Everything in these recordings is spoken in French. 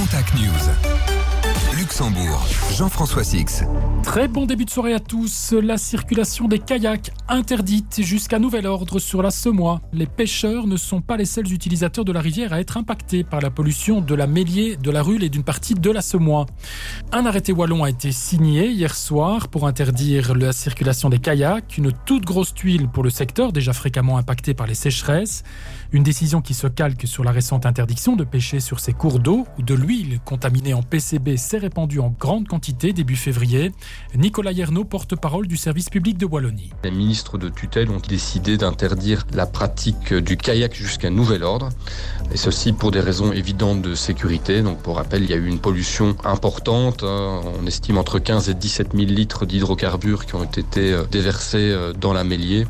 Contact News. Luxembourg, Jean-François Six. Très bon début de soirée à tous. La circulation des kayaks interdite jusqu'à nouvel ordre sur la Semois. Les pêcheurs ne sont pas les seuls utilisateurs de la rivière à être impactés par la pollution de la Mélier, de la Rule et d'une partie de la Semois. Un arrêté wallon a été signé hier soir pour interdire la circulation des kayaks, une toute grosse tuile pour le secteur déjà fréquemment impacté par les sécheresses. Une décision qui se calque sur la récente interdiction de pêcher sur ces cours d'eau où de l'huile contaminée en PCB s'est répandue en grande quantité début février. Nicolas Yerno, porte-parole du service public de Wallonie. Les ministres de tutelle ont décidé d'interdire la pratique du kayak jusqu'à nouvel ordre, et ceci pour des raisons évidentes de sécurité. Donc pour rappel, il y a eu une pollution importante, hein. on estime entre 15 et 17 000 litres d'hydrocarbures qui ont été euh, déversés euh, dans la Mélier,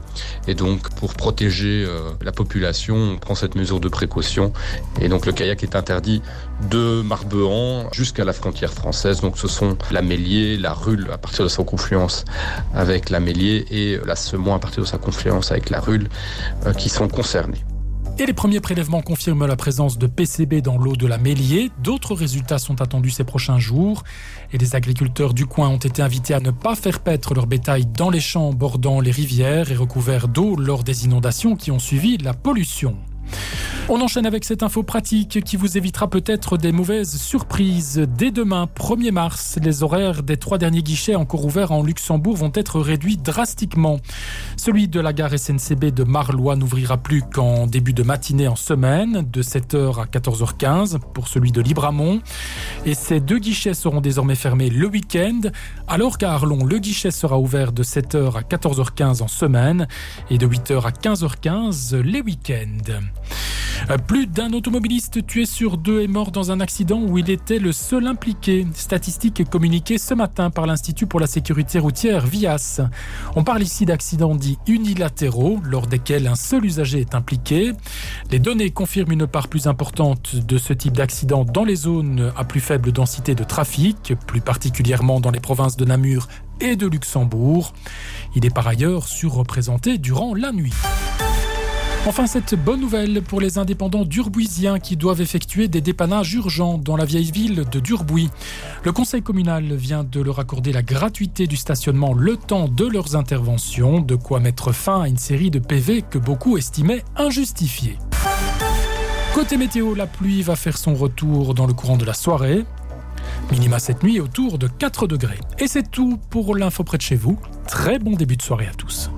et donc pour protéger euh, la population, on prend cette mesure de précaution. Et donc le kayak est interdit de Marbehan jusqu'à la frontière française. Donc ce sont la Mélier, la Rule à partir de sa confluence avec la Mélier et la Semont à partir de sa confluence avec la Rule euh, qui sont concernés. Et les premiers prélèvements confirment la présence de PCB dans l'eau de la Mélier. D'autres résultats sont attendus ces prochains jours. Et les agriculteurs du coin ont été invités à ne pas faire paître leur bétail dans les champs bordant les rivières et recouverts d'eau lors des inondations qui ont suivi la pollution. On enchaîne avec cette info pratique qui vous évitera peut-être des mauvaises surprises. Dès demain, 1er mars, les horaires des trois derniers guichets encore ouverts en Luxembourg vont être réduits drastiquement. Celui de la gare SNCB de Marlois n'ouvrira plus qu'en début de matinée en semaine, de 7h à 14h15 pour celui de Libramont. Et ces deux guichets seront désormais fermés le week-end, alors qu'à Arlon, le guichet sera ouvert de 7h à 14h15 en semaine et de 8h à 15h15 les week-ends. Plus d'un automobiliste tué sur deux est mort dans un accident où il était le seul impliqué. Statistique communiquée ce matin par l'Institut pour la sécurité routière VIAS. On parle ici d'accidents dits unilatéraux, lors desquels un seul usager est impliqué. Les données confirment une part plus importante de ce type d'accident dans les zones à plus faible densité de trafic, plus particulièrement dans les provinces de Namur et de Luxembourg. Il est par ailleurs surreprésenté durant la nuit. Enfin, cette bonne nouvelle pour les indépendants durbuisiens qui doivent effectuer des dépannages urgents dans la vieille ville de Durbuis. Le conseil communal vient de leur accorder la gratuité du stationnement le temps de leurs interventions, de quoi mettre fin à une série de PV que beaucoup estimaient injustifiés. Côté météo, la pluie va faire son retour dans le courant de la soirée. Minima cette nuit autour de 4 degrés. Et c'est tout pour l'info près de chez vous. Très bon début de soirée à tous.